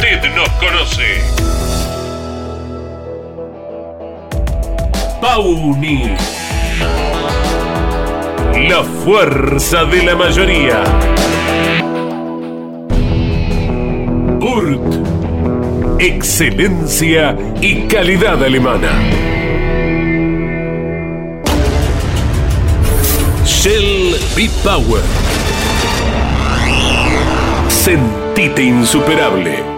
Usted nos conoce. Pauni. La fuerza de la mayoría. Urt. Excelencia y calidad alemana. Shell B-Power. Sentite insuperable.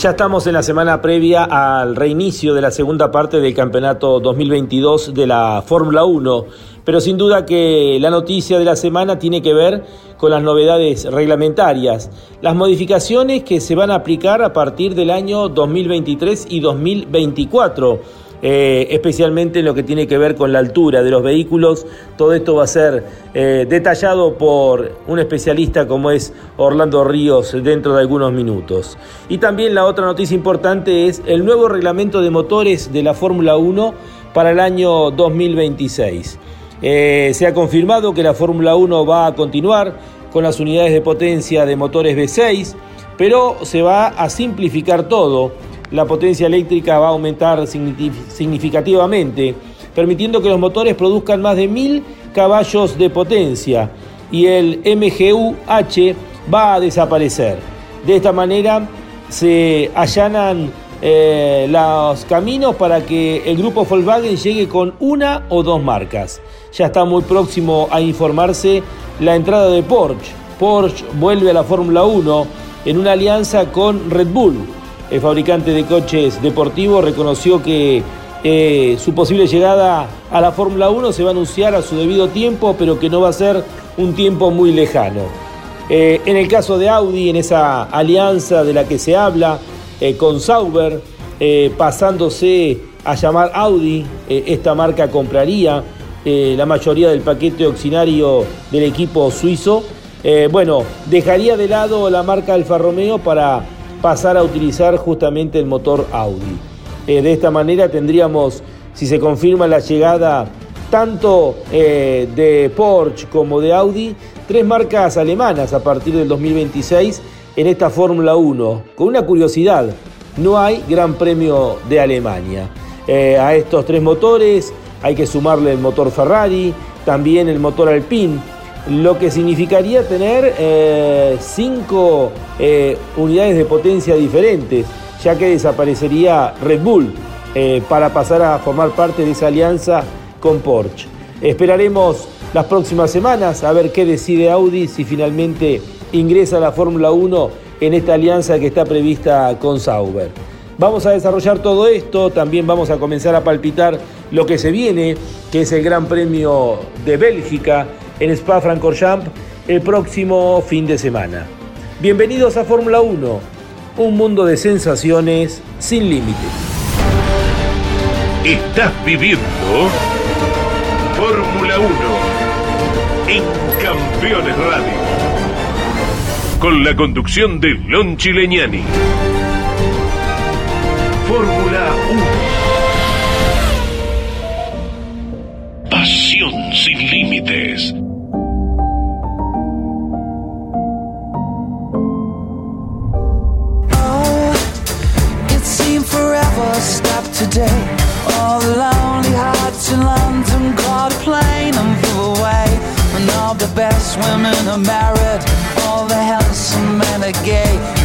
Ya estamos en la semana previa al reinicio de la segunda parte del campeonato 2022 de la Fórmula 1, pero sin duda que la noticia de la semana tiene que ver con las novedades reglamentarias, las modificaciones que se van a aplicar a partir del año 2023 y 2024 eh, especialmente en lo que tiene que ver con la altura de los vehículos. Todo esto va a ser eh, detallado por un especialista como es Orlando Ríos dentro de algunos minutos. Y también la otra noticia importante es el nuevo reglamento de motores de la Fórmula 1 para el año 2026. Eh, se ha confirmado que la Fórmula 1 va a continuar con las unidades de potencia de motores V6, pero se va a simplificar todo la potencia eléctrica va a aumentar significativamente, permitiendo que los motores produzcan más de 1000 caballos de potencia y el MGU-H va a desaparecer. De esta manera se allanan eh, los caminos para que el grupo Volkswagen llegue con una o dos marcas. Ya está muy próximo a informarse la entrada de Porsche. Porsche vuelve a la Fórmula 1 en una alianza con Red Bull el fabricante de coches deportivos reconoció que eh, su posible llegada a la Fórmula 1 se va a anunciar a su debido tiempo, pero que no va a ser un tiempo muy lejano. Eh, en el caso de Audi, en esa alianza de la que se habla eh, con Sauber, pasándose a llamar Audi, esta marca compraría la mayoría del paquete auxiliario del equipo suizo. bueno, dejaría de lado la marca Alfa Romeo para pasar a utilizar justamente el motor Audi. Eh, de esta manera tendríamos, si se confirma la llegada tanto eh, de Porsche como de Audi, tres marcas alemanas a partir del 2026 en esta Fórmula 1. Con una curiosidad, no hay Gran Premio de Alemania. Eh, a estos tres motores hay que sumarle el motor Ferrari, también el motor Alpine lo que significaría tener eh, cinco eh, unidades de potencia diferentes, ya que desaparecería Red Bull eh, para pasar a formar parte de esa alianza con Porsche. Esperaremos las próximas semanas a ver qué decide Audi si finalmente ingresa a la Fórmula 1 en esta alianza que está prevista con Sauber. Vamos a desarrollar todo esto, también vamos a comenzar a palpitar lo que se viene, que es el Gran Premio de Bélgica, en Spa-Francorchamps el próximo fin de semana. Bienvenidos a Fórmula 1, un mundo de sensaciones sin límites. Estás viviendo Fórmula 1 en Campeones Radio. Con la conducción de Lon Chileñani. Today. All the lonely hearts in London caught a plane and flew away. And all the best women are married, all the handsome men are gay.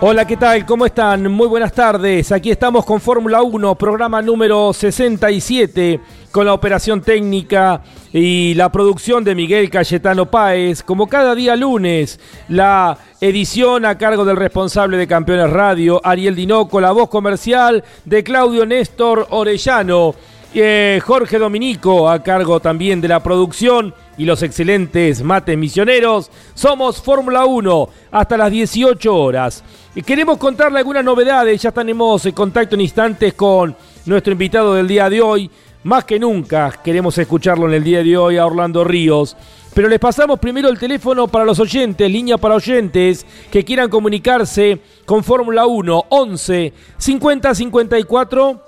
Hola, ¿qué tal? ¿Cómo están? Muy buenas tardes. Aquí estamos con Fórmula 1, programa número 67, con la operación técnica y la producción de Miguel Cayetano Páez. Como cada día lunes, la edición a cargo del responsable de Campeones Radio, Ariel Dinoco, la voz comercial de Claudio Néstor Orellano. Eh, Jorge Dominico a cargo también de la producción y los excelentes mates misioneros. Somos Fórmula 1 hasta las 18 horas. Y queremos contarle algunas novedades, ya tenemos en contacto en instantes con nuestro invitado del día de hoy. Más que nunca queremos escucharlo en el día de hoy a Orlando Ríos. Pero les pasamos primero el teléfono para los oyentes, línea para oyentes que quieran comunicarse con Fórmula 1 11 50 54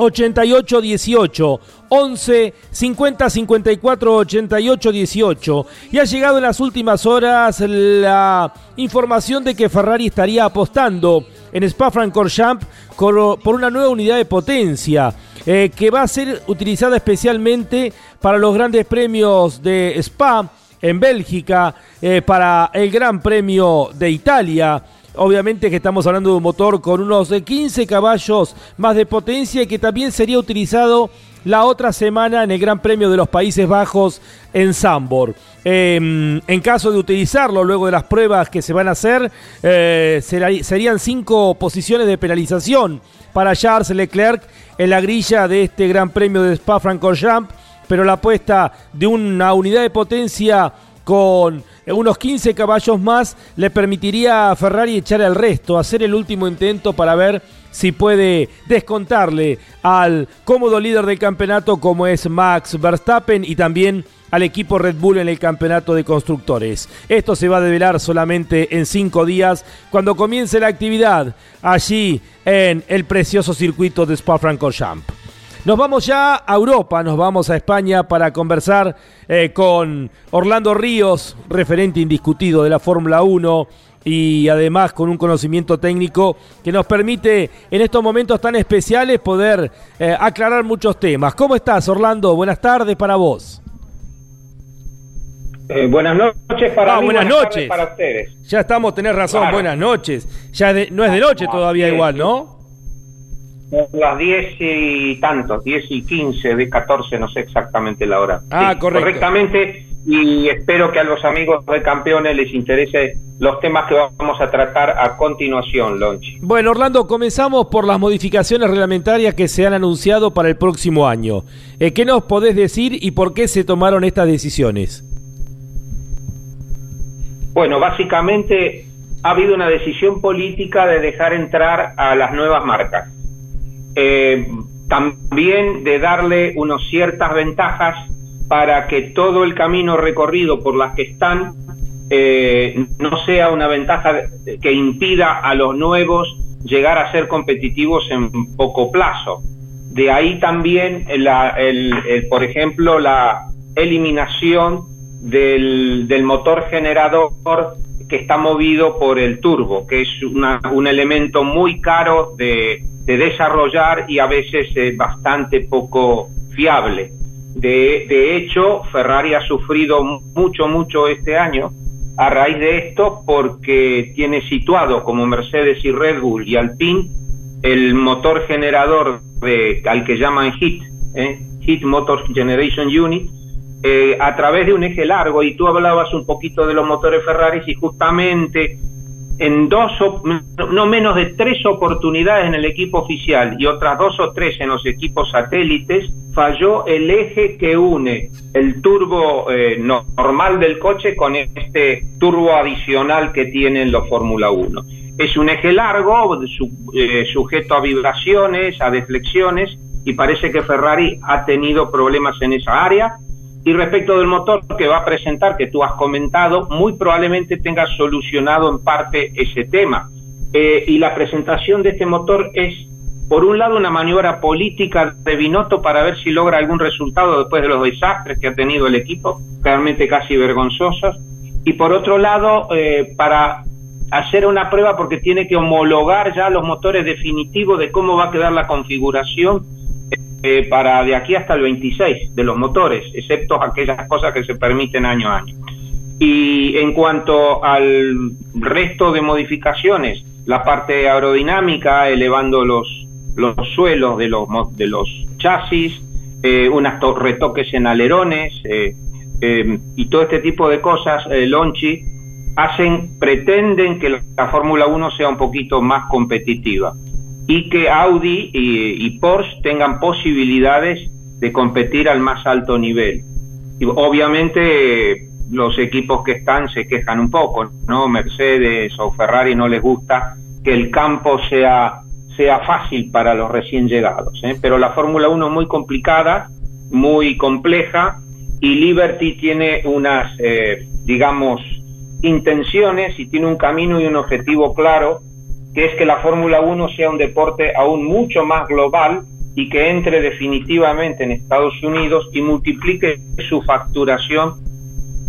88 18 11 50 54 88 18 y ha llegado en las últimas horas la información de que Ferrari estaría apostando en Spa-Francorchamps por una nueva unidad de potencia eh, que va a ser utilizada especialmente para los grandes premios de Spa en Bélgica, eh, para el Gran Premio de Italia Obviamente que estamos hablando de un motor con unos 15 caballos más de potencia y que también sería utilizado la otra semana en el Gran Premio de los Países Bajos en Zambor. Em, en caso de utilizarlo luego de las pruebas que se van a hacer, eh, serían cinco posiciones de penalización para Charles Leclerc en la grilla de este Gran Premio de Spa-Francorchamps, pero la apuesta de una unidad de potencia con unos 15 caballos más le permitiría a Ferrari echar el resto, hacer el último intento para ver si puede descontarle al cómodo líder del campeonato como es Max Verstappen y también al equipo Red Bull en el campeonato de constructores. Esto se va a develar solamente en cinco días cuando comience la actividad allí en el precioso circuito de Spa-Francorchamps. Nos vamos ya a Europa, nos vamos a España para conversar eh, con Orlando Ríos, referente indiscutido de la Fórmula 1 y además con un conocimiento técnico que nos permite en estos momentos tan especiales poder eh, aclarar muchos temas. ¿Cómo estás, Orlando? Buenas tardes para vos. Eh, buenas noches para ah, buenas, noches para ustedes. Ya estamos, tenés razón, buenas noches. Ya no es de noche todavía igual, ¿no? Las 10 y tantos, 10 y 15, de 14, no sé exactamente la hora. Ah, correcto. Correctamente, y espero que a los amigos de campeones les interese los temas que vamos a tratar a continuación, Lonchi. Bueno, Orlando, comenzamos por las modificaciones reglamentarias que se han anunciado para el próximo año. Eh, ¿Qué nos podés decir y por qué se tomaron estas decisiones? Bueno, básicamente ha habido una decisión política de dejar entrar a las nuevas marcas eh, también de darle unas ciertas ventajas para que todo el camino recorrido por las que están eh, no sea una ventaja que impida a los nuevos llegar a ser competitivos en poco plazo. De ahí también, el, por ejemplo, la eliminación del, del, motor generador que está movido por el turbo, que es un elemento muy caro de, de desarrollar y a veces es bastante poco fiable. De, de, hecho, Ferrari ha sufrido mucho, mucho este año a raíz de esto porque tiene situado como Mercedes y Red Bull y Alpine el motor generador de, al que llaman HIT, ¿eh? HIT Motor Generation Unit, eh, a través de un eje largo. Y tú hablabas un poquito de los motores Ferrari y justamente en dos, no menos de tres oportunidades en el equipo oficial y otras dos o tres en los equipos satélites, falló el eje que une el turbo eh, normal del coche con este turbo adicional que tienen los Fórmula 1. Es un eje largo, eh, sujeto a vibraciones, a deflexiones, y parece que Ferrari ha tenido problemas en esa área y respecto del motor que va a presentar, que tú has comentado, muy probablemente tenga solucionado en parte ese tema. Eh, y la presentación de este motor es, por un lado, una maniobra política de Binotto para ver si logra algún resultado después de los desastres que ha tenido el equipo, realmente casi vergonzosos. Y por otro lado, eh, para hacer una prueba porque tiene que homologar ya los motores definitivos de cómo va a quedar la configuración eh, para de aquí hasta el 26 de los motores, excepto aquellas cosas que se permiten año a año. Y en cuanto al resto de modificaciones, la parte aerodinámica, elevando los, los suelos de los, de los chasis, eh, unas retoques en alerones eh, y todo este tipo de cosas, Lonchi, hacen, pretenden que la Fórmula 1 sea un poquito más competitiva y que Audi y, Porsche tengan posibilidades de competir al más alto nivel. Y obviamente los equipos que están se quejan un poco, ¿no? Mercedes o Ferrari no les gusta que el campo sea, sea fácil para los recién llegados, ¿eh? pero la Fórmula 1 es muy complicada, muy compleja y Liberty tiene unas, eh, digamos, intenciones y tiene un camino y un objetivo claro que es que la Fórmula 1 sea un deporte aún mucho más global y que entre definitivamente en Estados Unidos y multiplique su facturación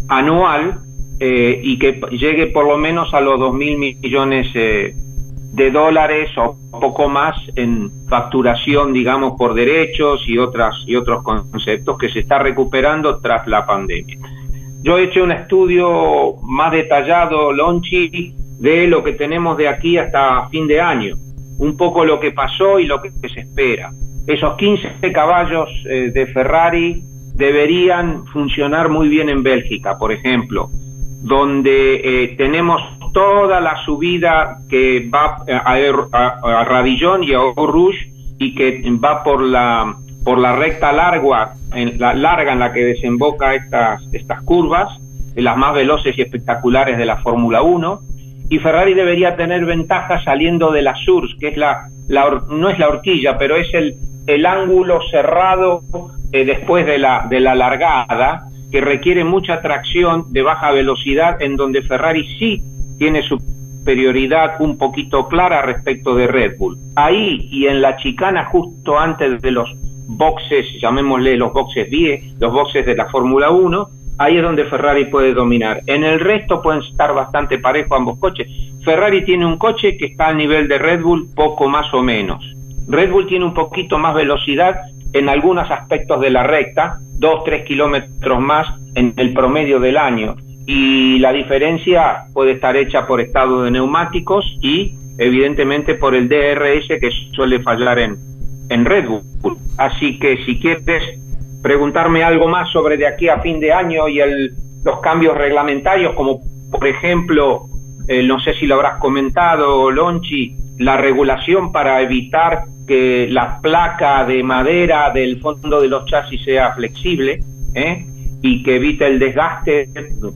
anual eh, y que llegue por lo menos a los 2 mil millones eh, de dólares o poco más en facturación, digamos, por derechos y, otras, y otros conceptos que se está recuperando tras la pandemia. Yo he hecho un estudio más detallado, Lonchi, de lo que tenemos de aquí hasta fin de año, un poco lo que pasó y lo que se espera. Esos 15 caballos eh, de Ferrari deberían funcionar muy bien en Bélgica, por ejemplo, donde eh, tenemos toda la subida que va a, Radillón y a Rouge y que va por la por la recta larga en la larga en la que desemboca estas estas curvas, las más veloces y espectaculares de la Fórmula 1 y Ferrari debería tener ventaja saliendo de la Surs, que es la, no es la horquilla, pero es el, el ángulo cerrado eh, después de la, de la largada, que requiere mucha tracción de baja velocidad, en donde Ferrari sí tiene superioridad un poquito clara respecto de Red Bull. Ahí y en la chicana justo antes de los boxes, llamémosle los boxes 10, los boxes de la Fórmula 1, ahí es donde Ferrari puede dominar. En el resto pueden estar bastante parejos ambos coches. Ferrari tiene un coche que está al nivel de Red Bull, poco más o menos. Red Bull tiene un poquito más velocidad en algunos aspectos de la recta, 2-3 kilómetros más en el promedio del año. Y la diferencia puede estar hecha por estado de neumáticos y evidentemente por el DRS que suele fallar en, en Red Bull. Así que si quieres preguntarme algo más sobre de aquí a fin de año y el, los cambios reglamentarios, como por ejemplo, eh, no sé si lo habrás comentado, Lonchi, la regulación para evitar que la placa de madera del fondo de los chasis sea flexible ¿eh? y que evite el desgaste,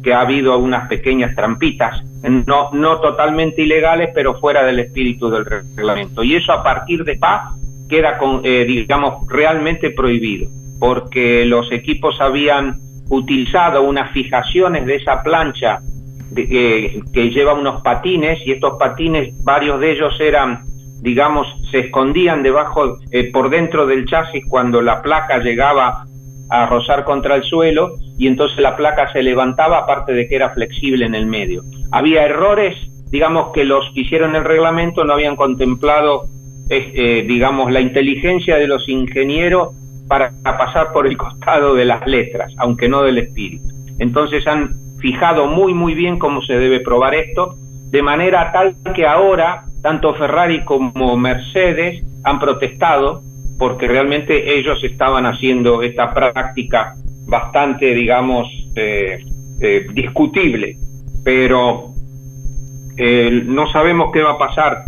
que ha habido unas pequeñas trampitas, no, no totalmente ilegales, pero fuera del espíritu del reglamento. Y eso a partir de PA queda, con, eh, digamos, realmente prohibido porque los equipos habían utilizado unas fijaciones de esa plancha que lleva unos patines y estos patines, varios de ellos eran, digamos, se escondían debajo, eh, por dentro del chasis cuando la placa llegaba a rozar contra el suelo y entonces la placa se levantaba aparte de que era flexible en el medio. Había errores, digamos, que los que hicieron el reglamento no habían contemplado, eh, digamos, la inteligencia de los ingenieros para pasar por el costado de las letras, aunque no del espíritu. Entonces han fijado muy muy bien cómo se debe probar esto, de manera tal que ahora tanto Ferrari como Mercedes han protestado porque realmente ellos estaban haciendo esta práctica bastante, digamos, eh, eh, discutible, pero eh, no sabemos qué va a pasar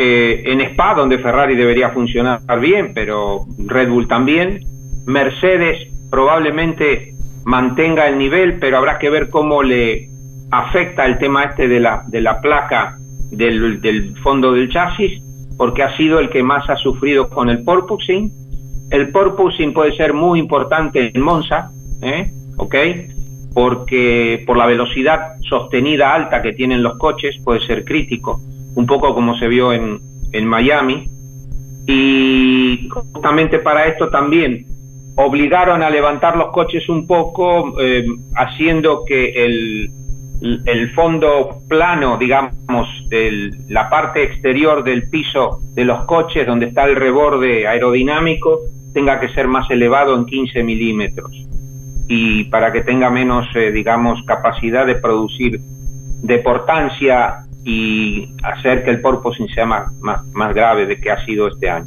eh, en Spa, donde Ferrari debería funcionar bien, pero Red Bull también. Mercedes probablemente mantenga el nivel, pero habrá que ver cómo le afecta el tema este de la, de la placa del, del fondo del chasis, porque ha sido el que más ha sufrido con el porpoising. El porpoising puede ser muy importante en Monza, ¿eh? ¿ok? Porque por la velocidad sostenida alta que tienen los coches puede ser crítico un poco como se vio en, en Miami. Y justamente para esto también obligaron a levantar los coches un poco, eh, haciendo que el, el fondo plano, digamos, el, la parte exterior del piso de los coches, donde está el reborde aerodinámico, tenga que ser más elevado en 15 milímetros y para que tenga menos, eh, digamos, capacidad de producir deportancia y hacer que el porpoising sea más, más, grave de que ha sido este año.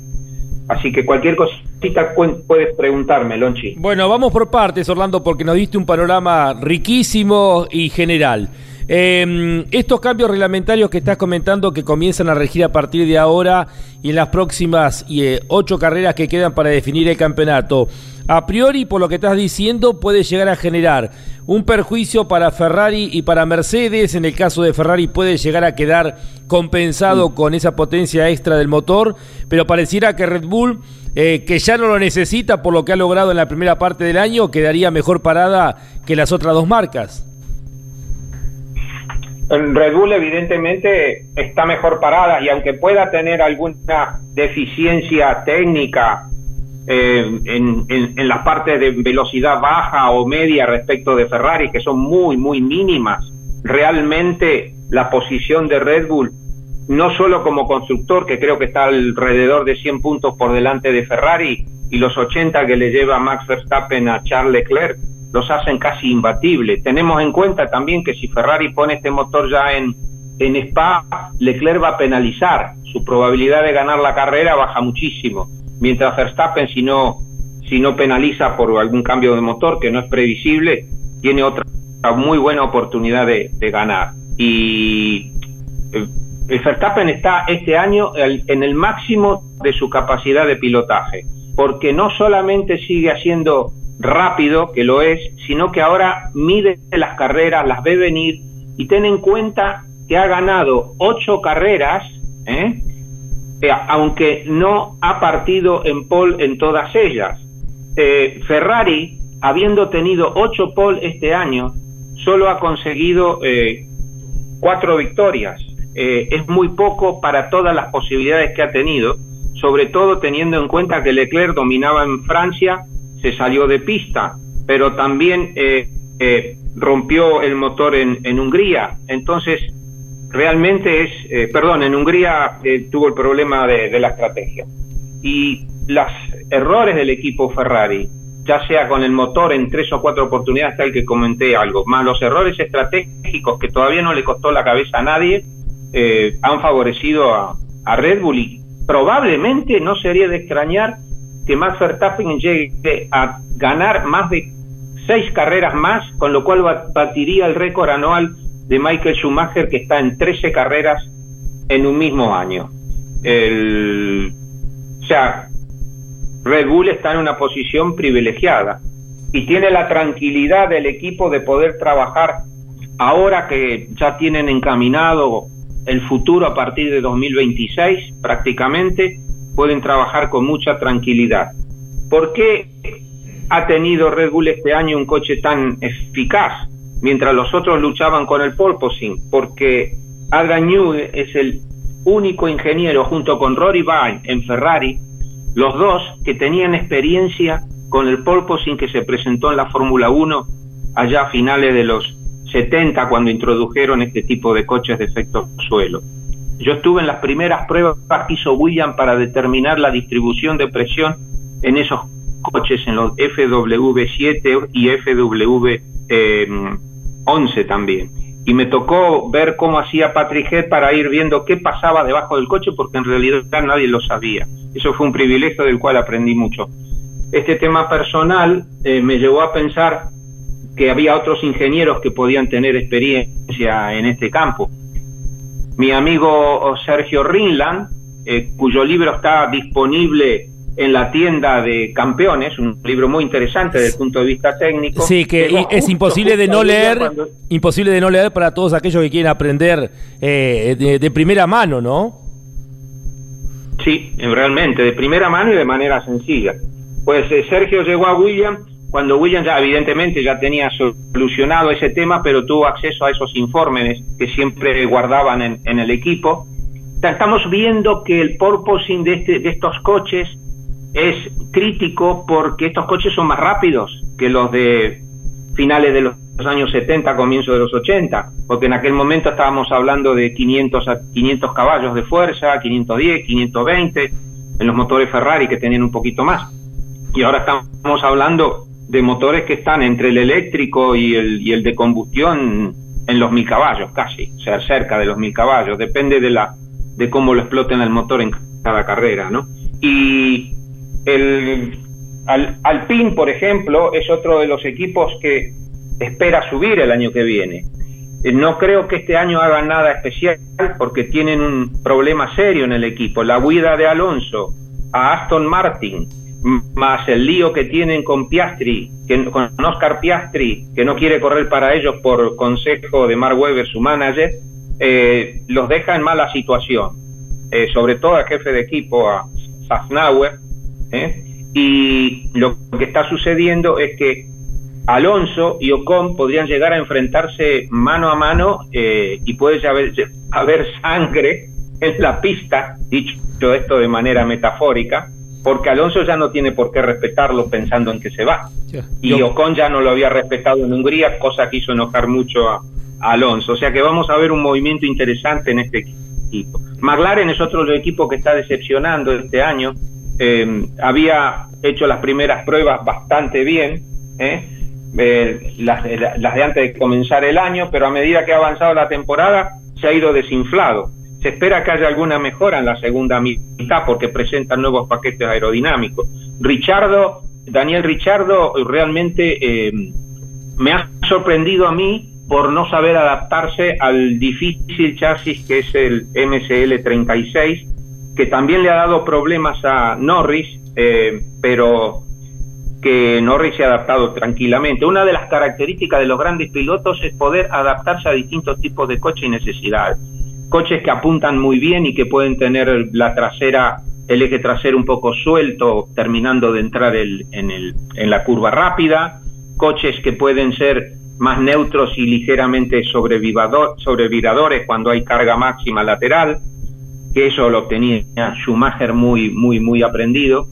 Así que cualquier cosita puedes preguntarme, Lonchi. Bueno, vamos por partes, Orlando, porque nos diste un panorama riquísimo y general. Eh, estos cambios reglamentarios que estás comentando que comienzan a regir a partir de ahora y en las próximas eh, ocho carreras que quedan para definir el campeonato, a priori, por lo que estás diciendo, puede llegar a generar un perjuicio para Ferrari y para Mercedes. En el caso de Ferrari puede llegar a quedar compensado con esa potencia extra del motor, pero pareciera que Red Bull, eh, que ya no lo necesita por lo que ha logrado en la primera parte del año, quedaría mejor parada que las otras dos marcas. Red Bull evidentemente está mejor parada y aunque pueda tener alguna deficiencia técnica eh, en, en, las partes de velocidad baja o media respecto de Ferrari, que son muy, muy mínimas, realmente la posición de Red Bull, no solo como constructor, que creo que está alrededor de 100 puntos por delante de Ferrari, y los 80 que le lleva Max Verstappen a Charles Leclerc, los hacen casi imbatibles. Tenemos en cuenta también que si Ferrari pone este motor ya en, en Spa, Leclerc va a penalizar. Su probabilidad de ganar la carrera baja muchísimo mientras Verstappen si no si no penaliza por algún cambio de motor que no es previsible tiene otra muy buena oportunidad de, ganar y eh, Verstappen está este año en el máximo de su capacidad de pilotaje porque no solamente sigue haciendo rápido que lo es sino que ahora mide las carreras las ve venir y ten en cuenta que ha ganado ocho carreras ¿eh? Eh, aunque no ha partido en pole en todas ellas. Eh, Ferrari, habiendo tenido ocho pole este año, solo ha conseguido eh, cuatro victorias. es muy poco para todas las posibilidades que ha tenido, sobre todo teniendo en cuenta que Leclerc dominaba en Francia, se salió de pista, pero también rompió el motor en, en Hungría. Entonces, realmente es, eh, perdón, en Hungría eh, tuvo el problema de, la estrategia. Y los errores del equipo Ferrari, ya sea con el motor en tres o cuatro oportunidades, tal que comenté algo, más los errores estratégicos que todavía no le costó la cabeza a nadie, eh, han favorecido a, a, Red Bull y probablemente no sería de extrañar que Max Verstappen llegue a ganar más de seis carreras más, con lo cual batiría el récord anual de Michael Schumacher que está en 13 carreras en un mismo año. El, o sea, Red Bull está en una posición privilegiada y tiene la tranquilidad del equipo de poder trabajar ahora que ya tienen encaminado el futuro a partir de 2026 prácticamente, pueden trabajar con mucha tranquilidad. ¿Por qué ha tenido Red Bull este año un coche tan eficaz? mientras los otros luchaban con el porpoising, porque Adrian Newey es el único ingeniero junto con Rory Vine en Ferrari, los dos que tenían experiencia con el porpoising que se presentó en la Fórmula 1 allá a finales de los 70 cuando introdujeron este tipo de coches de efecto suelo. Yo estuve en las primeras pruebas que hizo William para determinar la distribución de presión en esos coches, en los FW7 y FW eh, 11 también. Y me tocó ver cómo hacía Patrick para ir viendo qué pasaba debajo del coche, porque en realidad nadie lo sabía. Eso fue un privilegio del cual aprendí mucho. Este tema personal eh, me llevó a pensar que había otros ingenieros que podían tener experiencia en este campo. Mi amigo Sergio Rinland, eh, cuyo libro está disponible en la tienda de campeones, un libro muy interesante desde el punto de vista técnico. Sí, que es imposible de no leer, imposible de no leer para todos aquellos que quieren aprender eh, de, primera mano, ¿no? Sí, realmente, de primera mano y de manera sencilla. Pues eh, Sergio llegó a William cuando William ya evidentemente ya tenía solucionado ese tema, pero tuvo acceso a esos informes que siempre guardaban en, el equipo. Estamos viendo que el porpoising de, este, de estos coches es crítico porque estos coches son más rápidos que los de finales de los años 70, comienzo de los 80, porque en aquel momento estábamos hablando de 500 a 500 caballos de fuerza, 510, 520 en los motores Ferrari que tenían un poquito más. Y ahora estamos hablando de motores que están entre el eléctrico y el, y el de combustión en los mil caballos, casi, o sea, cerca de los mil caballos, depende de la de cómo lo exploten el motor en cada carrera, ¿no? Y el Al, Alpine, por ejemplo, es otro de los equipos que espera subir el año que viene. Eh, no creo que este año hagan nada especial porque tienen un problema serio en el equipo. La huida de Alonso a Aston Martin, más el lío que tienen con Piastri, con Oscar Piastri, que no quiere correr para ellos por consejo de Mark Webber, su manager, eh, los deja en mala situación. Eh, sobre todo al jefe de equipo, a Safnauer, ¿eh? Y lo que está sucediendo es que Alonso y Ocon podrían llegar a enfrentarse mano a mano y puede haber, haber sangre en la pista, dicho esto de manera metafórica, porque Alonso ya no tiene por qué respetarlo pensando en que se va. Y Ocon ya no lo había respetado en Hungría, cosa que hizo enojar mucho a, Alonso. O sea que vamos a ver un movimiento interesante en este equipo. McLaren es otro equipo que está decepcionando este año. Eh, había hecho las primeras pruebas bastante bien, ¿eh? Eh, las, las de antes de comenzar el año, pero a medida que ha avanzado la temporada se ha ido desinflado. Se espera que haya alguna mejora en la segunda mitad porque presentan nuevos paquetes aerodinámicos. Richardo, Daniel Richardo realmente eh, me ha sorprendido a mí por no saber adaptarse al difícil chasis que es el MSL 36, que también le ha dado problemas a Norris, eh, pero que Norris se ha adaptado tranquilamente. Una de las características de los grandes pilotos es poder adaptarse a distintos tipos de coche y necesidades coches que apuntan muy bien y que pueden tener la trasera, el eje trasero un poco suelto, terminando de entrar en, el, en la curva rápida, coches que pueden ser más neutros y ligeramente sobreviradores cuando hay carga máxima lateral, que eso lo tenía Schumacher muy, muy, muy aprendido.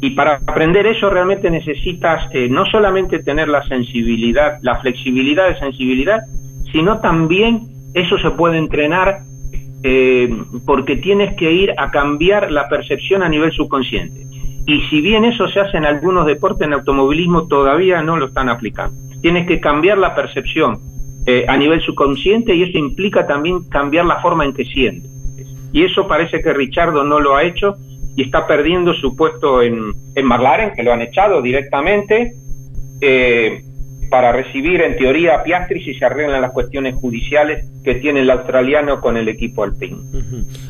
Y para aprender eso realmente necesitas eh, no solamente tener la sensibilidad, la flexibilidad de sensibilidad, sino también eso se puede entrenar eh, porque tienes que ir a cambiar la percepción a nivel subconsciente. Y si bien eso se hace en algunos deportes, en automovilismo todavía no lo están aplicando. Tienes que cambiar la percepción eh, a nivel subconsciente y eso implica también cambiar la forma en que sientes. Y eso parece que Richardo no lo ha hecho y está perdiendo su puesto en, en McLaren, que lo han echado directamente. Eh, para recibir en teoría a Piastri si se arreglan las cuestiones judiciales que tiene el australiano con el equipo alpino.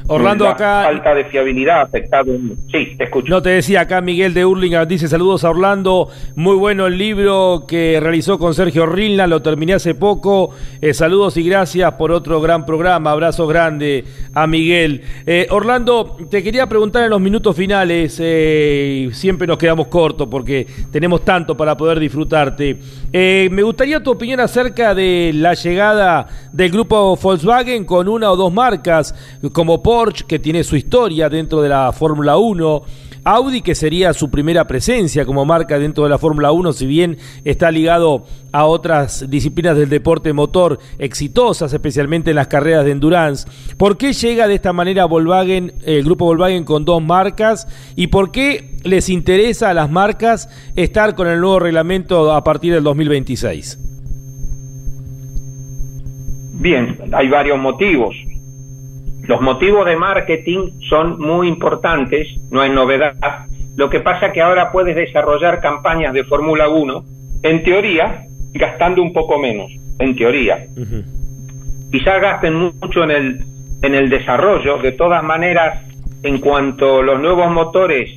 Orlando acá falta de fiabilidad afectado. Sí, te escucho. No te decía acá Miguel de Urlinga dice saludos a Orlando, muy bueno el libro que realizó con Sergio Rilna, lo terminé hace poco. Eh, saludos y gracias por otro gran programa, abrazos grande a Miguel. Eh, Orlando, te quería preguntar en los minutos finales, eh, siempre nos quedamos cortos porque tenemos tanto para poder disfrutarte. Eh, me gustaría tu opinión acerca de la llegada del grupo Volkswagen con una o dos marcas, como Porsche, que tiene su historia dentro de la Fórmula 1, Audi, que sería su primera presencia como marca dentro de la Fórmula 1, si bien está ligado a otras disciplinas del deporte motor exitosas, especialmente en las carreras de endurance. ¿Por qué llega de esta manera Volkswagen, el grupo Volkswagen con dos marcas? ¿Y por qué les interesa a las marcas estar con el nuevo reglamento a partir del 2026? Bien, hay varios motivos. Los motivos de marketing son muy importantes, no hay novedad. Lo que pasa es que ahora puedes desarrollar campañas de Fórmula 1, en teoría, gastando un poco menos, en teoría. Quizás gasten mucho en el, en el desarrollo, de todas maneras, en cuanto los nuevos motores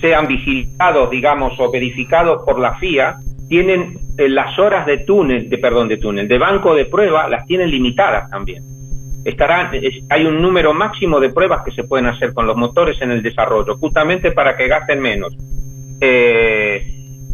sean vigilados, digamos, o verificados por la FIA, tienen eh, las horas de túnel, de perdón, de túnel, de banco de prueba, las tienen limitadas también estará, hay un número máximo de pruebas que se pueden hacer con los motores en el desarrollo, justamente para que gasten menos. Eh,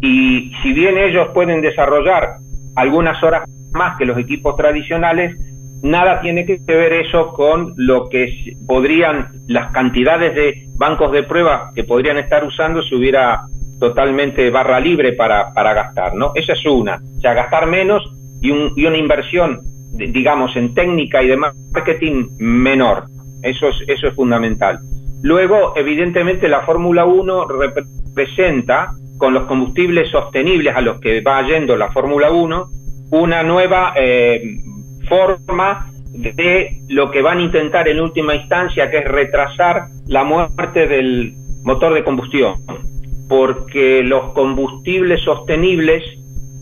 y si bien ellos pueden desarrollar algunas horas más que los equipos tradicionales, nada tiene que ver eso con lo que podrían, las cantidades de bancos de pruebas que podrían estar usando si hubiera totalmente barra libre para, para gastar, ¿no? Esa es una, o sea, gastar menos y, un, y una inversión digamos, en técnica y de marketing menor. Eso es, eso es fundamental. Luego, evidentemente, la Fórmula 1 representa, con los combustibles sostenibles a los que va yendo la Fórmula 1, una nueva eh, forma de lo que van a intentar en última instancia, que es retrasar la muerte del motor de combustión, porque los combustibles sostenibles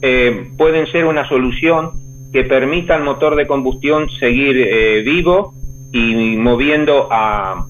eh, pueden ser una solución que permita al motor de combustión seguir eh, vivo y moviendo a,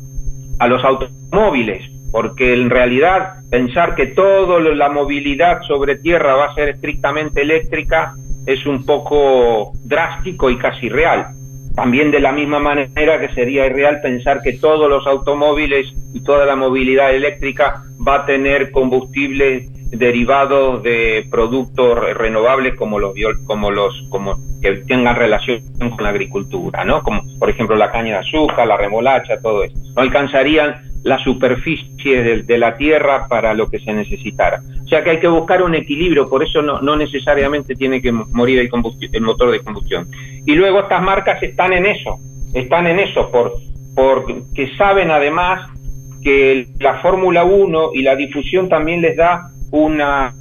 a los automóviles, porque en realidad pensar que toda la movilidad sobre tierra va a ser estrictamente eléctrica es un poco drástico y casi real. También de la misma manera que sería irreal pensar que todos los automóviles y toda la movilidad eléctrica va a tener combustible derivados de productos renovables como los como los como que tengan relación con la agricultura, ¿no? Como por ejemplo la caña de azúcar, la remolacha, todo eso. No alcanzarían la superficie de, la Tierra para lo que se necesitara. O sea que hay que buscar un equilibrio, por eso no, necesariamente tiene que morir el, el, motor de combustión. Y luego estas marcas están en eso, están en eso, por, porque saben además que la Fórmula 1 y la difusión también les da una,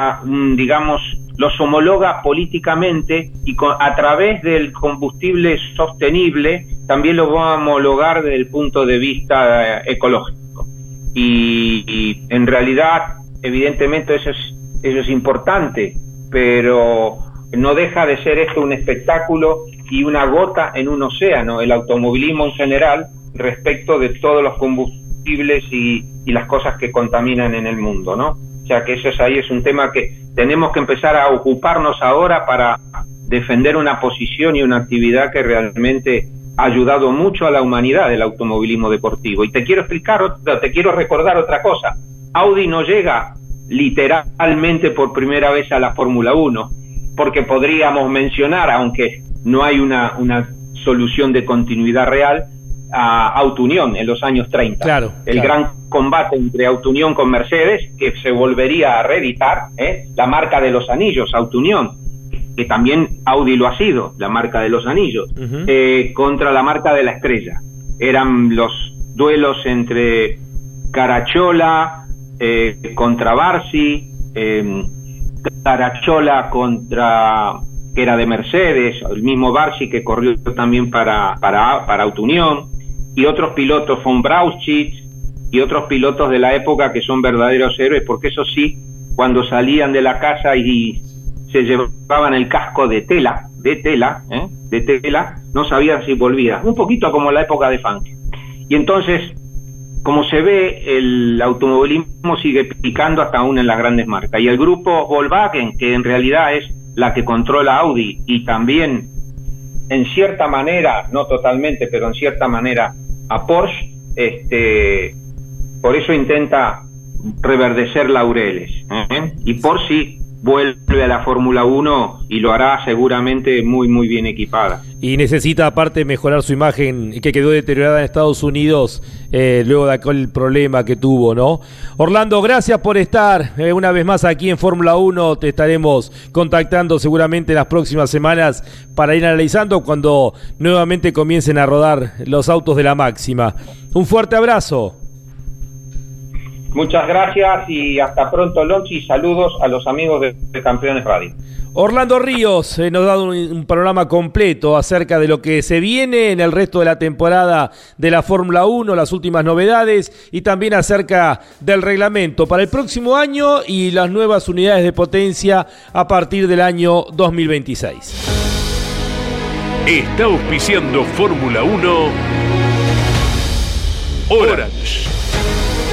digamos, los homologa políticamente y a través del combustible sostenible también lo va a homologar desde el punto de vista eh, ecológico. Y, en realidad, evidentemente, eso es, eso es importante, pero no deja de ser esto un espectáculo y una gota en un océano, el automovilismo en general, respecto de todos los combustibles y, y las cosas que contaminan en el mundo, ¿no? O sea que eso es ahí, es un tema que tenemos que empezar a ocuparnos ahora para defender una posición y una actividad que realmente ha ayudado mucho a la humanidad del automovilismo deportivo. Y te quiero explicar, te quiero recordar otra cosa. Audi no llega literalmente por primera vez a la Fórmula 1, porque podríamos mencionar, aunque no hay una, una solución de continuidad real, a Auto Unión en los años 30. Claro, el gran combate entre Auto Unión con Mercedes, que se volvería a reeditar, ¿eh? la marca de los anillos, Auto Unión, que también Audi lo ha sido, la marca de los anillos, eh, contra la marca de la estrella. Eran los duelos entre Carachola eh, contra Barsi, Carachola contra que era de Mercedes, el mismo Barsi que corrió también para, para, para Auto Unión, y otros pilotos, von Brauchitz y otros pilotos de la época que son verdaderos héroes, porque eso sí, cuando salían de la casa y se llevaban el casco de tela, de tela, ¿eh? de tela, no sabían si volvía, un poquito como la época de Funk. Y entonces, como se ve, el automovilismo sigue picando hasta aún en las grandes marcas. Y el grupo Volkswagen, que en realidad es la que controla Audi y también en cierta manera, no totalmente, pero en cierta manera a Porsche, este, por eso intenta reverdecer laureles. ¿eh? Y Porsche vuelve a la Fórmula 1 y lo hará seguramente muy, muy bien equipada. Y necesita aparte mejorar su imagen que quedó deteriorada en Estados Unidos eh, luego de aquel problema que tuvo, ¿no? Orlando, gracias por estar eh, una vez más aquí en Fórmula 1. Te estaremos contactando seguramente en las próximas semanas para ir analizando cuando nuevamente comiencen a rodar los autos de la máxima. Un fuerte abrazo. Muchas gracias y hasta pronto, Lonchi. Saludos a los amigos de, Campeones Radio. Orlando Ríos eh, nos da un, un, panorama completo acerca de lo que se viene en el resto de la temporada de la Fórmula 1, las últimas novedades y también acerca del reglamento para el próximo año y las nuevas unidades de potencia a partir del año 2026. Está auspiciando Fórmula 1 Orange.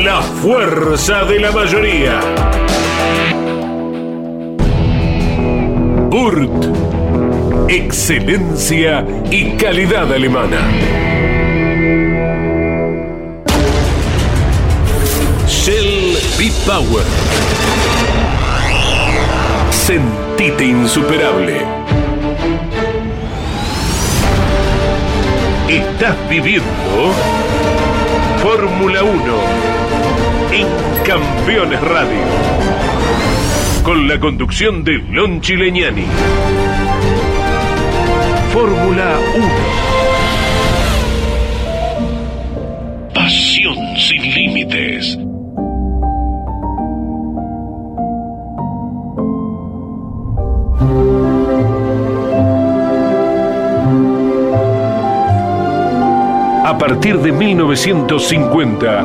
la fuerza de la mayoría. Burt. Excelencia y calidad alemana. Shell B-Power. Sentite insuperable. Estás viviendo Fórmula 1 en Campeones Radio. Con la conducción de Lon Chileñani. Fórmula 1. Pasión sin límites. A partir de 1950,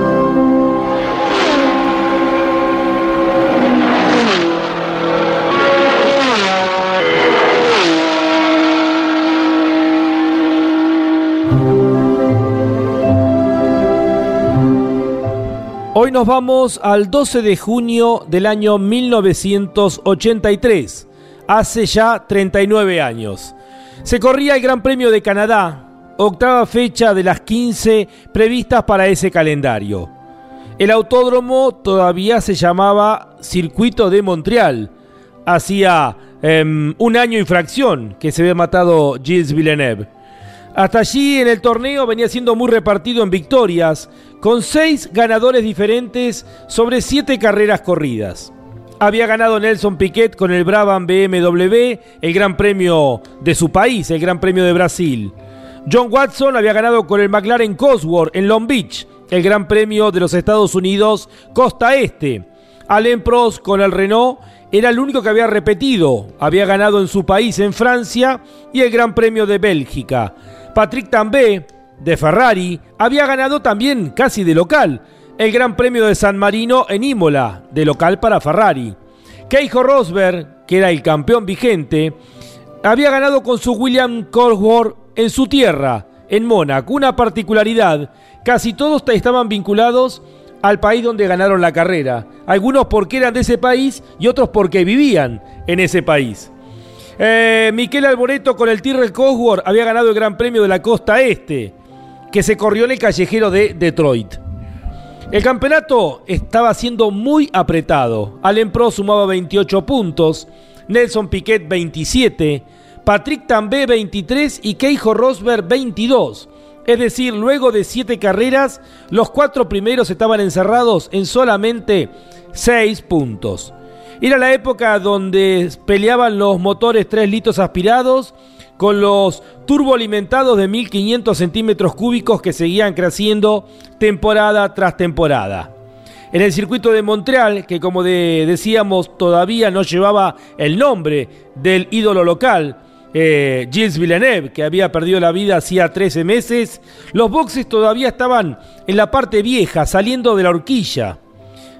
Hoy nos vamos al 12 de junio del año 1983, hace ya 39 años. Se corría el Gran Premio de Canadá, octava fecha de las 15 previstas para ese calendario. El autódromo todavía se llamaba Circuito de Montreal. Hacía em, un año y fracción que se había matado Gilles Villeneuve. Hasta allí en el torneo venía siendo muy repartido en victorias, con seis ganadores diferentes sobre siete carreras corridas. Había ganado Nelson Piquet con el Brabham BMW, el Gran Premio de su país, el Gran Premio de Brasil. John Watson había ganado con el McLaren Cosworth en Long Beach, el Gran Premio de los Estados Unidos, Costa Este. Alain Prost con el Renault era el único que había repetido, había ganado en su país en Francia y el Gran Premio de Bélgica. Patrick Tambay de Ferrari había ganado también casi de local el Gran Premio de San Marino en Imola, de local para Ferrari. Keijo Rosberg, que era el campeón vigente, había ganado con su William Cosworth en su tierra, en Mónaco. Una particularidad, casi todos estaban vinculados al país donde ganaron la carrera. Algunos porque eran de ese país y otros porque vivían en ese país. Eh, Miquel Alboreto con el Tyrrell Cosworth había ganado el Gran Premio de la Costa Este, que se corrió en el callejero de Detroit. El campeonato estaba siendo muy apretado. Allen Pro sumaba 28 puntos, Nelson Piquet 27, Patrick Tambay 23 y Keijo Rosberg 22. Es decir, luego de siete carreras, los cuatro primeros estaban encerrados en solamente 6 puntos. Era la época donde peleaban los motores 3 litros aspirados con los turboalimentados de 1500 centímetros cúbicos que seguían creciendo temporada tras temporada. En el circuito de Montreal, que como decíamos todavía no llevaba el nombre del ídolo local, eh, Gilles Villeneuve, que había perdido la vida hacía 13 meses, los boxes todavía estaban en la parte vieja, saliendo de la horquilla.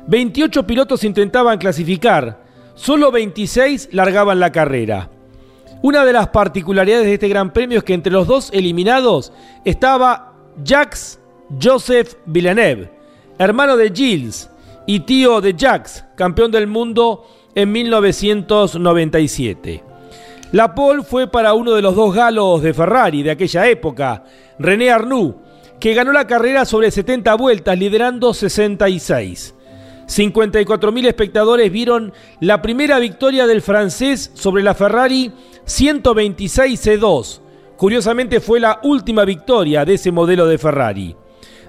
28 pilotos intentaban clasificar, solo 26 largaban la carrera. Una de las particularidades de este Gran Premio es que entre los dos eliminados estaba Jacques Joseph Villeneuve, hermano de Gilles y tío de Jacques, campeón del mundo en 1997. La pole fue para uno de los dos galos de Ferrari de aquella época, René Arnoux, que ganó la carrera sobre 70 vueltas, liderando 66. 54.000 espectadores vieron la primera victoria del francés sobre la Ferrari 126 C2. Curiosamente fue la última victoria de ese modelo de Ferrari.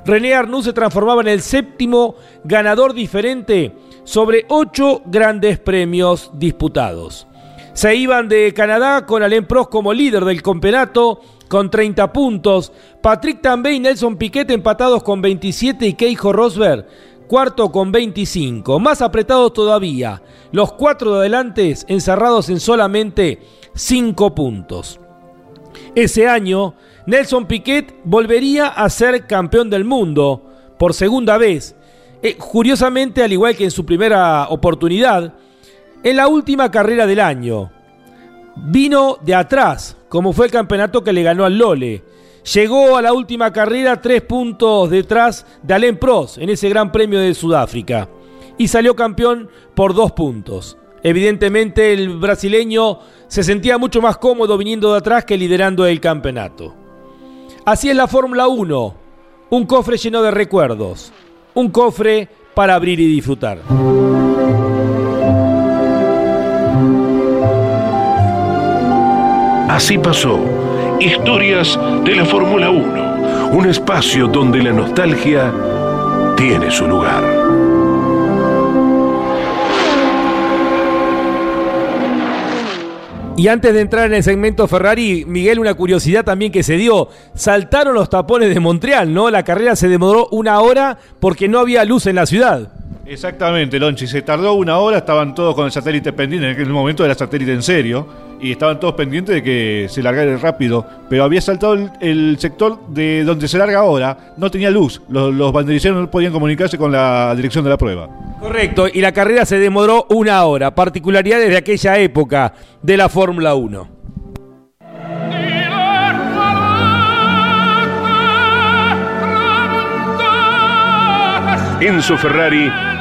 René Arnoux se transformaba en el séptimo ganador diferente sobre ocho grandes premios disputados. Se iban de Canadá con Alain Prost como líder del campeonato con 30 puntos, Patrick Tambay y Nelson Piquet empatados con 27 y Keijo Rosberg cuarto con 25. Más apretados todavía, los cuatro de adelante encerrados en solamente 5 puntos. Ese año, Nelson Piquet volvería a ser campeón del mundo por segunda vez. Eh, curiosamente, al igual que en su primera oportunidad, en la última carrera del año. Vino de atrás, como fue el campeonato que le ganó al Lole. Llegó a la última carrera tres puntos detrás de Alain Prost en ese Gran Premio de Sudáfrica y salió campeón por dos puntos. Evidentemente el brasileño se sentía mucho más cómodo viniendo de atrás que liderando el campeonato. Así es la Fórmula 1, un cofre lleno de recuerdos, un cofre para abrir y disfrutar. Así pasó Historias de la Fórmula 1, un espacio donde la nostalgia tiene su lugar. Y antes de entrar en el segmento Ferrari, Miguel, una curiosidad también que se dio. Saltaron los tapones de Montreal, ¿no? La carrera se demoró una hora porque no había luz en la ciudad. Exactamente, Lonchi. Se tardó una hora, estaban todos con el satélite pendiente. En aquel momento era satélite en serio. Y estaban todos pendientes de que se largara rápido. Pero había saltado el, sector de donde se larga ahora. No tenía luz. Los, los banderilleros no podían comunicarse con la dirección de la prueba. Correcto. Y la carrera se demoró una hora. Particularidades de aquella época de la Fórmula 1. Enzo Ferrari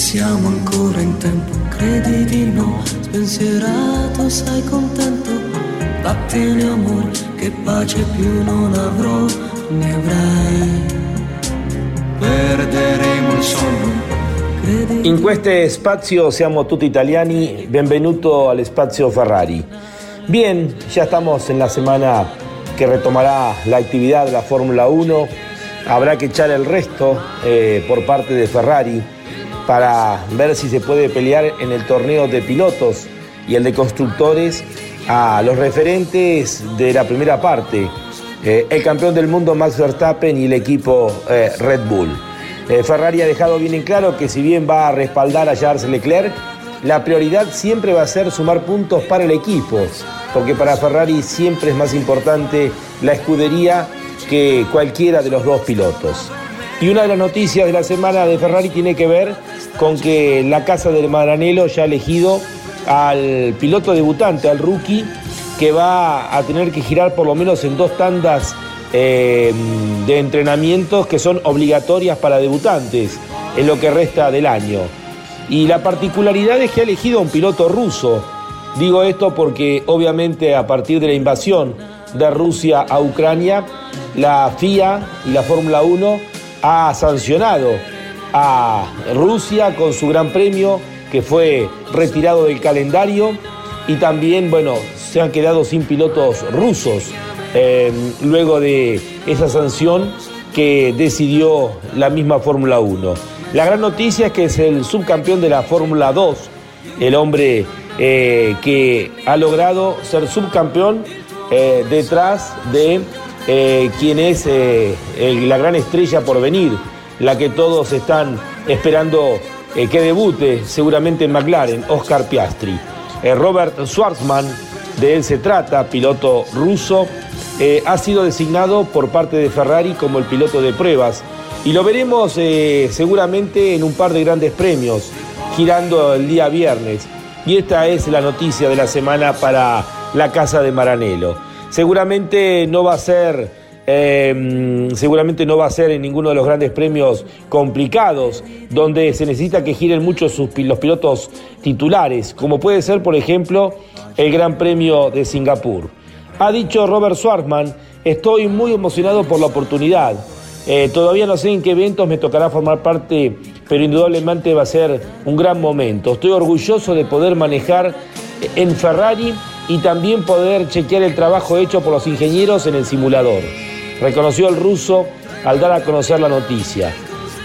Siamo ancora in tempo, credi di no, spensierato, sai contento, vattene amore, che pace più non avrò, ne avrai, perderemo il sonno. In questo spazio siamo tutti italiani, benvenuto al spazio Ferrari. Bien, ya estamos en la semana que retomará la actividad de la Fórmula 1. Habrá que echar el resto eh, por parte de Ferrari para ver si se puede pelear en el torneo de pilotos y el de constructores a los referentes de la primera parte, eh, el campeón del mundo Max Verstappen y el equipo eh, Red Bull. Ferrari ha dejado bien en claro que si bien va a respaldar a Charles Leclerc, la prioridad siempre va a ser sumar puntos para el equipo, porque para Ferrari siempre es más importante la escudería que cualquiera de los dos pilotos. Y una de las noticias de la semana de Ferrari tiene que ver con que la casa del Maranello ya ha elegido al piloto debutante, al rookie, que va a tener que girar por lo menos en dos tandas eh, de entrenamientos que son obligatorias para debutantes en lo que resta del año. Y la particularidad es que ha elegido a un piloto ruso. Digo esto porque obviamente a partir de la invasión de Rusia a Ucrania, la FIA y la Fórmula 1 ha sancionado a Rusia con su gran premio que fue retirado del calendario y también, bueno, se han quedado sin pilotos rusos eh, luego de esa sanción que decidió la misma Fórmula 1. La gran noticia es que es el subcampeón de la Fórmula 2, el hombre eh, que ha logrado ser subcampeón eh, detrás de quien es la gran estrella por venir, la que todos están esperando eh, que debute seguramente en McLaren, Oscar Piastri. Eh, Robert Schwarzman, de él se trata, piloto ruso, eh, ha sido designado por parte de Ferrari como el piloto de pruebas y lo veremos seguramente en un par de grandes premios, girando el día viernes. Y esta es la noticia de la semana para la casa de Maranello. Seguramente no va a ser Em, seguramente no va a ser en ninguno de los grandes premios complicados, donde se necesita que giren mucho los pilotos titulares, como puede ser, por ejemplo, el Gran Premio de Singapur. Ha dicho Robert Swartman, estoy muy emocionado por la oportunidad. Eh, todavía no sé en qué eventos me tocará formar parte, pero indudablemente va a ser un gran momento. Estoy orgulloso de poder manejar en Ferrari y también poder chequear el trabajo hecho por los ingenieros en el simulador reconoció el ruso al dar a conocer la noticia.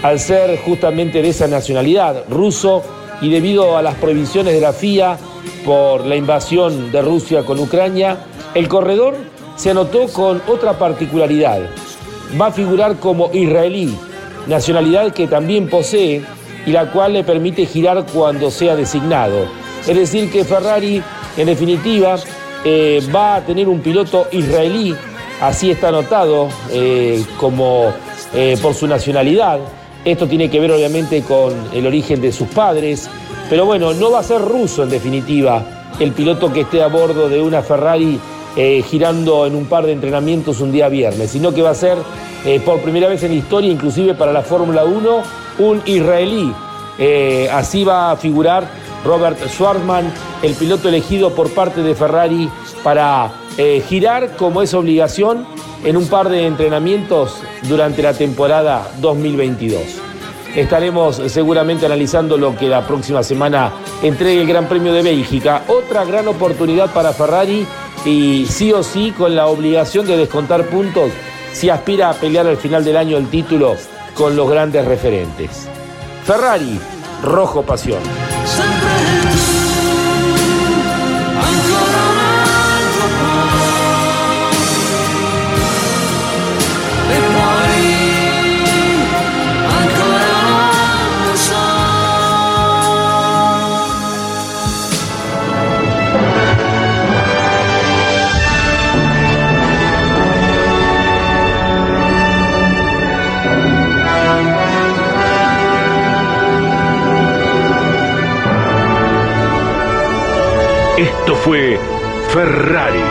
Al ser justamente de esa nacionalidad, ruso, y debido a las prohibiciones de la FIA por la invasión de Rusia con Ucrania, el corredor se anotó con otra particularidad. Va a figurar como israelí, nacionalidad que también posee y la cual le permite girar cuando sea designado. Es decir, que Ferrari, en definitiva, eh, va a tener un piloto israelí así está anotado eh, como eh, por su nacionalidad. Esto tiene que ver obviamente con el origen de sus padres, pero bueno, no va a ser ruso en definitiva el piloto que esté a bordo de una Ferrari girando en un par de entrenamientos un día viernes, sino que va a ser por primera vez en la historia, inclusive para la Fórmula 1, un israelí. Así va a figurar Robert Schwartzman, el piloto elegido por parte de Ferrari para girar como es obligación en un par de entrenamientos durante la temporada 2022. Estaremos seguramente analizando lo que la próxima semana entregue el Gran Premio de Bélgica. Otra gran oportunidad para Ferrari y sí o sí con la obligación de descontar puntos si aspira a pelear al final del año el título con los grandes referentes. Ferrari, rojo pasión. Esto fue Ferrari,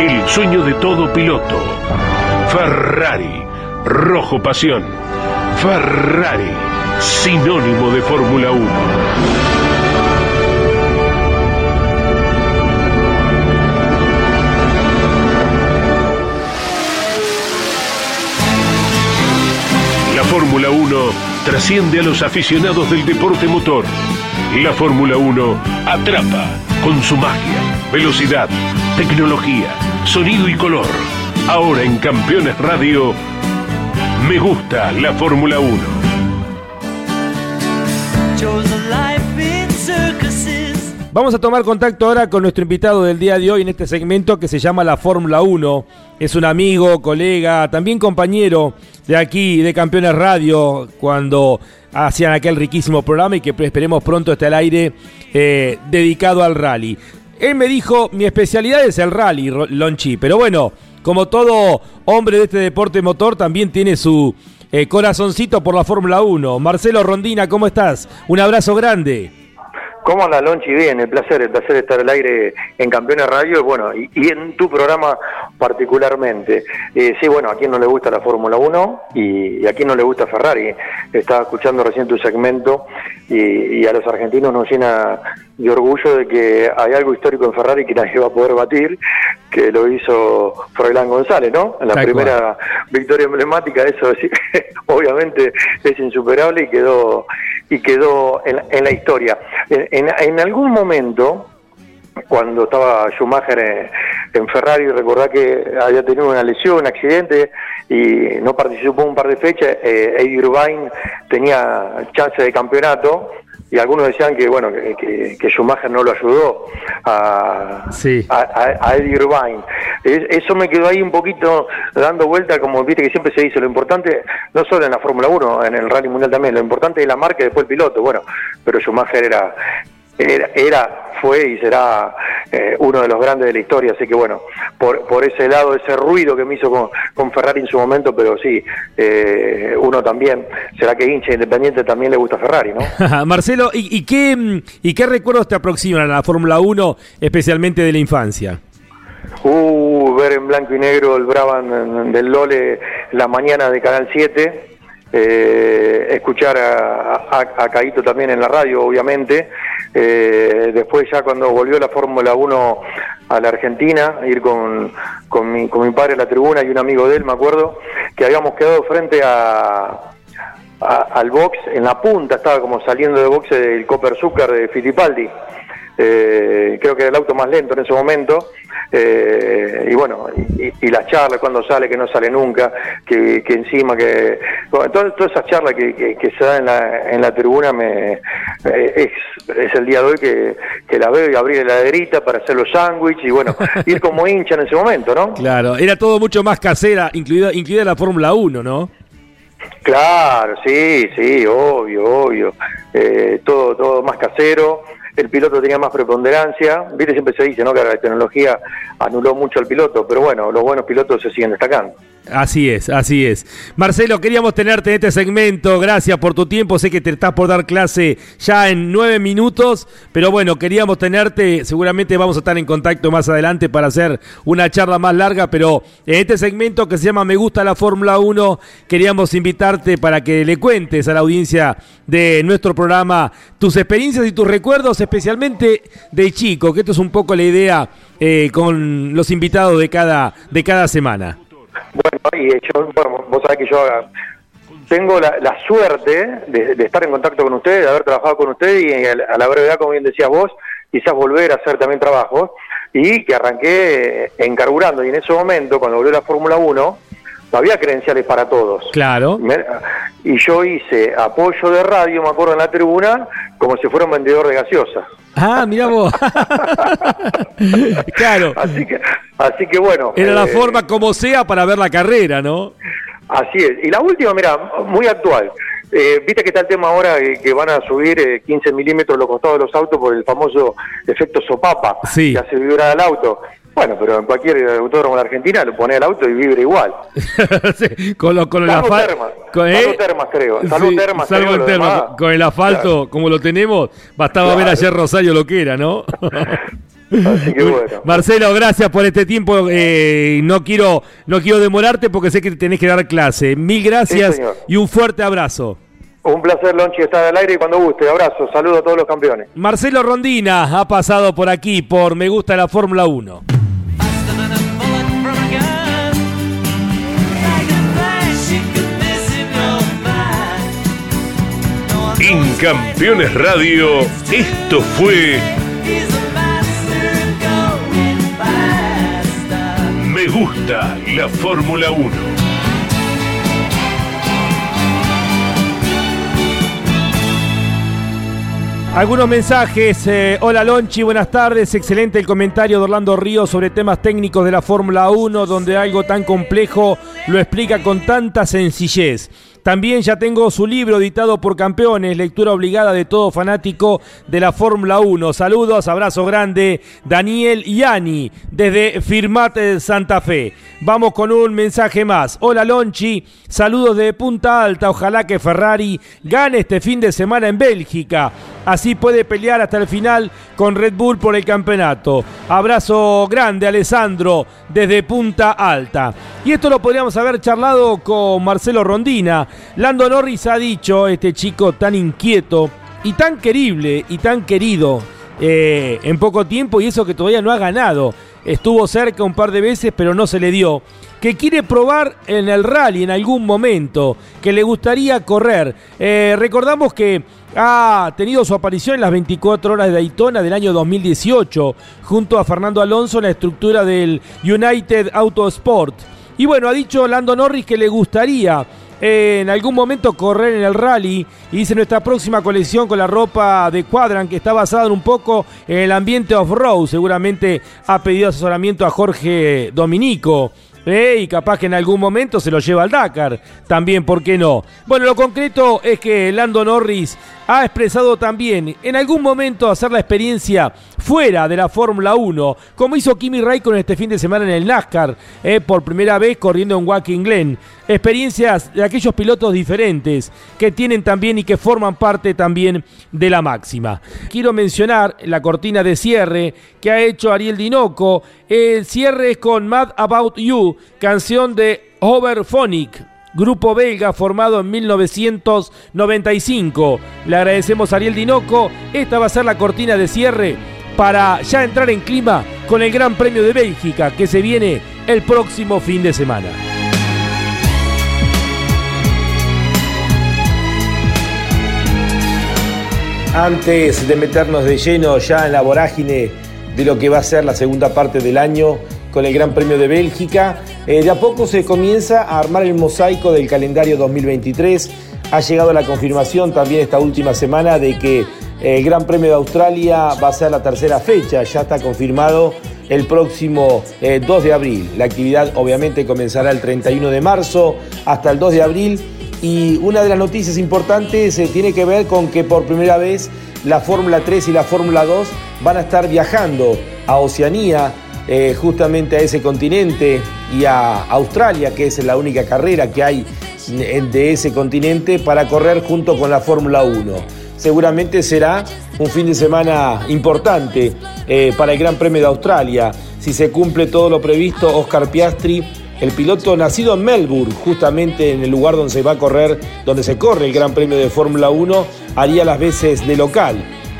el sueño de todo piloto. Ferrari, rojo pasión. Ferrari, sinónimo de Fórmula 1. La Fórmula 1 trasciende a los aficionados del deporte motor. La Fórmula 1 atrapa con su magia, velocidad, tecnología, sonido y color. Ahora en Campeones Radio, me gusta la Fórmula 1. Vamos a tomar contacto ahora con nuestro invitado del día de hoy en este segmento que se llama la Fórmula 1. Es un amigo, colega, también compañero de aquí, de Campeones Radio, cuando hacían aquel riquísimo programa y que esperemos pronto esté al aire eh, dedicado al rally. Él me dijo, mi especialidad es el rally, Lonchi, pero bueno, como todo hombre de este deporte motor, también tiene su eh, corazoncito por la Fórmula 1. Marcelo Rondina, ¿cómo estás? Un abrazo grande. ¿Cómo anda, Lonchi? Bien, el placer, el placer de estar al aire en Campeones Radio bueno, y, en tu programa particularmente. Eh, sí, bueno, a quien no le gusta la Fórmula 1 y, a quien no le gusta Ferrari. Estaba escuchando recién tu segmento y, a los argentinos nos llena de orgullo de que hay algo histórico en Ferrari que nadie va a poder batir, que lo hizo Froilán González, ¿no? En la primera victoria emblemática, eso obviamente es insuperable y quedó y quedó en, la historia. En, algún momento, cuando estaba Schumacher en, Ferrari, recordá que había tenido una lesión, un accidente, y no participó un par de fechas, eh, Eddie Irvine tenía chance de campeonato, y algunos decían que bueno que, Schumacher no lo ayudó a, a, Eddie Irvine. eso me quedó ahí un poquito dando vuelta, como viste que siempre se dice, lo importante, no solo en la Fórmula 1, en el Rally Mundial también, lo importante es la marca y después el piloto. Bueno, pero Schumacher era, era, fue y será eh, uno de los grandes de la historia, así que bueno, por, por ese lado, ese ruido que me hizo con, con Ferrari en su momento, pero sí, eh, uno también, será que hincha independiente también le gusta Ferrari, ¿no? Marcelo, ¿y, qué, ¿y qué recuerdos te aproximan a la Fórmula 1, especialmente de la infancia? Uh, ver en blanco y negro el Brabham del Lole la mañana de Canal 7, eh, escuchar a, a, Caíto también en la radio, obviamente. Eh, después ya cuando volvió la Fórmula 1 a la Argentina, ir con, con, mi, con mi padre a la tribuna y un amigo de él, me acuerdo, que habíamos quedado frente a, al box, en la punta, estaba como saliendo de boxe del Copper Zucker de Fittipaldi. Eh, creo que era el auto más lento en ese momento, eh, y bueno, y, las charlas cuando sale, que no sale nunca, que, encima que... todas, esas charlas que, se dan en la, en la tribuna me, eh, es, el día de hoy que, la veo y abrir la heladerita para hacer los sándwiches y bueno, ir como hincha en ese momento, ¿no? Claro, era todo mucho más casera, incluida, incluida la Fórmula 1, ¿no? Claro, sí, sí, obvio, obvio. todo, todo más casero el piloto tenía más preponderancia. Viste, siempre se dice ¿no? que la tecnología anuló mucho al piloto, pero bueno, los buenos pilotos se siguen destacando. Así es, así es. Marcelo, queríamos tenerte en este segmento. Gracias por tu tiempo. Sé que te estás por dar clase ya en nueve minutos, pero bueno, queríamos tenerte. Seguramente vamos a estar en contacto más adelante para hacer una charla más larga, pero en este segmento que se llama Me gusta la Fórmula 1, queríamos invitarte para que le cuentes a la audiencia de nuestro programa tus experiencias y tus recuerdos, especialmente de chico, que esto es un poco la idea eh, con los invitados de cada, de cada semana. Bueno, y yo, bueno, vos sabés que yo tengo la, suerte de, estar en contacto con ustedes, de haber trabajado con ustedes y a la brevedad, como bien decías vos, quizás volver a hacer también trabajo y que arranqué encarburando. Y en ese momento, cuando volvió la Fórmula 1, no había credenciales para todos. Claro. Y yo hice apoyo de radio, me acuerdo, en la tribuna, como si fuera un vendedor de gaseosa. Ah, mira vos. claro. Así que, así que bueno. Era la eh, forma como sea para ver la carrera, ¿no? Así es. Y la última, mira, muy actual. Eh, Viste que está el tema ahora que van a subir 15 eh, milímetros los costados de los autos por el famoso efecto sopapa sí. que hace vibrar el auto. Bueno, pero en cualquier autódromo de Argentina lo pone el auto y vibra igual. con, lo, con el asfalto. Con, ¿eh? termas, creo. Salvo termas, salvo el terma. Con el asfalto, como lo tenemos, bastaba ver ayer Rosario lo que era, ¿no? Así que bueno. Marcelo, gracias por este tiempo. Eh, no quiero no quiero demorarte porque sé que tenés que dar clase. Mil gracias y un fuerte abrazo. Un placer, Lonchi, estar al aire y cuando guste. Abrazo, saludo a todos los campeones. Marcelo Rondina ha pasado por aquí por Me Gusta la Fórmula 1. En Campeones Radio, esto fue Me gusta la Fórmula 1. Algunos mensajes. Eh, hola Lonchi, buenas tardes. Excelente el comentario de Orlando Ríos sobre temas técnicos de la Fórmula 1, donde algo tan complejo lo explica con tanta sencillez. También ya tengo su libro editado por campeones, lectura obligada de todo fanático de la Fórmula 1. Saludos, abrazo grande, Daniel Yani, desde Firmat Santa Fe. Vamos con un mensaje más. Hola Lonchi, saludos de Punta Alta. Ojalá que Ferrari gane este fin de semana en Bélgica. Así puede pelear hasta el final con Red Bull por el campeonato. Abrazo grande, Alessandro, desde Punta Alta. Y esto lo podríamos haber charlado con Marcelo Rondina. Lando Norris ha dicho, este chico tan inquieto y tan querible y tan querido eh, en poco tiempo y eso que todavía no ha ganado. Estuvo cerca un par de veces pero no se le dio. Que quiere probar en el rally en algún momento, que le gustaría correr. Eh, recordamos que ha tenido su aparición en las 24 horas de Daytona del año 2018 junto a Fernando Alonso en la estructura del United Autosport. Y bueno, ha dicho Lando Norris que le gustaría en algún momento correr en el rally y dice nuestra próxima colección con la ropa de Quadran que está basada un poco en el ambiente off-road. Seguramente ha pedido asesoramiento a Jorge Dominico. Eh, y capaz que en algún momento se lo lleva al Dakar. También, ¿por qué no? Bueno, lo concreto es que Lando Norris ha expresado también en algún momento hacer la experiencia fuera de la Fórmula 1, como hizo Kimi Raikkonen este fin de semana en el NASCAR, eh, por primera vez corriendo en Watkins Glen. Experiencias de aquellos pilotos diferentes que tienen también y que forman parte también de la máxima. Quiero mencionar la cortina de cierre que ha hecho Ariel Dinoco. El cierre es con Mad About You, canción de Overphonic grupo belga formado en 1995. Le agradecemos a Ariel Dinoco. Esta va a ser la cortina de cierre para ya entrar en clima con el Gran Premio de Bélgica que se viene el próximo fin de semana. Antes de meternos de lleno ya en la vorágine de lo que va a ser la segunda parte del año, con el Gran Premio de Bélgica. Eh, de a poco se comienza a armar el mosaico del calendario 2023. Ha llegado la confirmación también esta última semana de que el Gran Premio de Australia va a ser la tercera fecha, ya está confirmado el próximo 2 eh, de abril. La actividad obviamente comenzará el 31 de marzo hasta el 2 de abril y una de las noticias importantes eh, tiene que ver con que por primera vez la Fórmula 3 y la Fórmula 2 van a estar viajando a Oceanía eh, justamente a ese continente y a Australia, que es la única carrera que hay de ese continente para correr junto con la Fórmula 1. Seguramente será un fin de semana importante eh, para el Gran Premio de Australia. Si se cumple todo lo previsto, Oscar Piastri, el piloto nacido en Melbourne, justamente en el lugar donde se va a correr, donde se corre el Gran Premio de Fórmula 1, haría las veces de local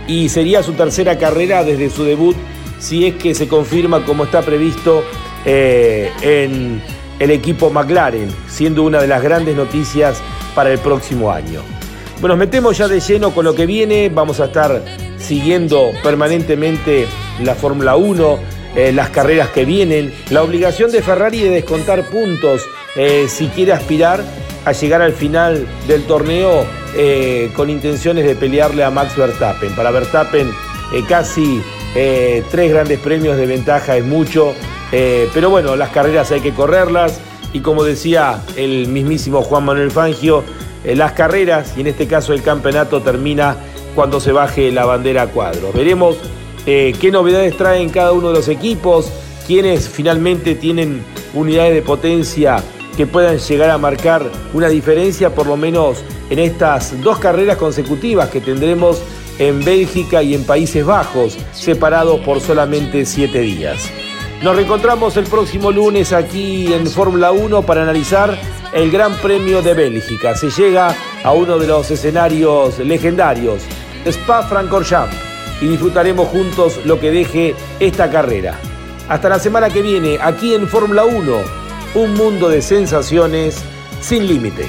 y sería su tercera carrera desde su debut si es que se confirma como está previsto eh, en el equipo McLaren, siendo una de las grandes noticias para el próximo año. Bueno, nos metemos ya de lleno con lo que viene, vamos a estar siguiendo permanentemente la Fórmula 1, eh, las carreras que vienen, la obligación de Ferrari de descontar puntos eh, si quiere aspirar a llegar al final del torneo con intenciones de pelearle a Max Verstappen. Para Verstappen casi eh, tres grandes premios de ventaja es mucho, eh, pero bueno, las carreras hay que correrlas. Y como decía el mismísimo Juan Manuel Fangio, eh, las carreras y en este caso el campeonato termina cuando se baje la bandera a cuadros. Veremos qué novedades traen cada uno de los equipos, quienes finalmente tienen unidades de potencia que puedan llegar a marcar una diferencia por lo menos en estas dos carreras consecutivas que tendremos en Bélgica y en Países Bajos, separados por solamente siete días. Nos reencontramos el próximo lunes aquí en Fórmula 1 para analizar el Gran Premio de Bélgica. Se llega a uno de los escenarios legendarios, Spa-Francorchamps, y disfrutaremos juntos lo que deje esta carrera. Hasta la semana que viene, aquí en Fórmula 1, un mundo de sensaciones sin límites.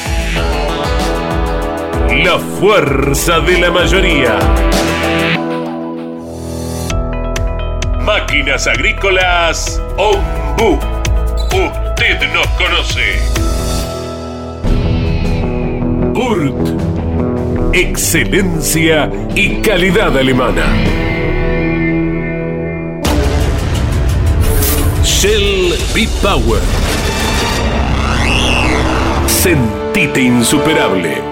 La fuerza de la mayoría. Máquinas agrícolas Ombu. Usted nos conoce. URT. Excelencia y calidad alemana. Shell B-Power. Sentite insuperable.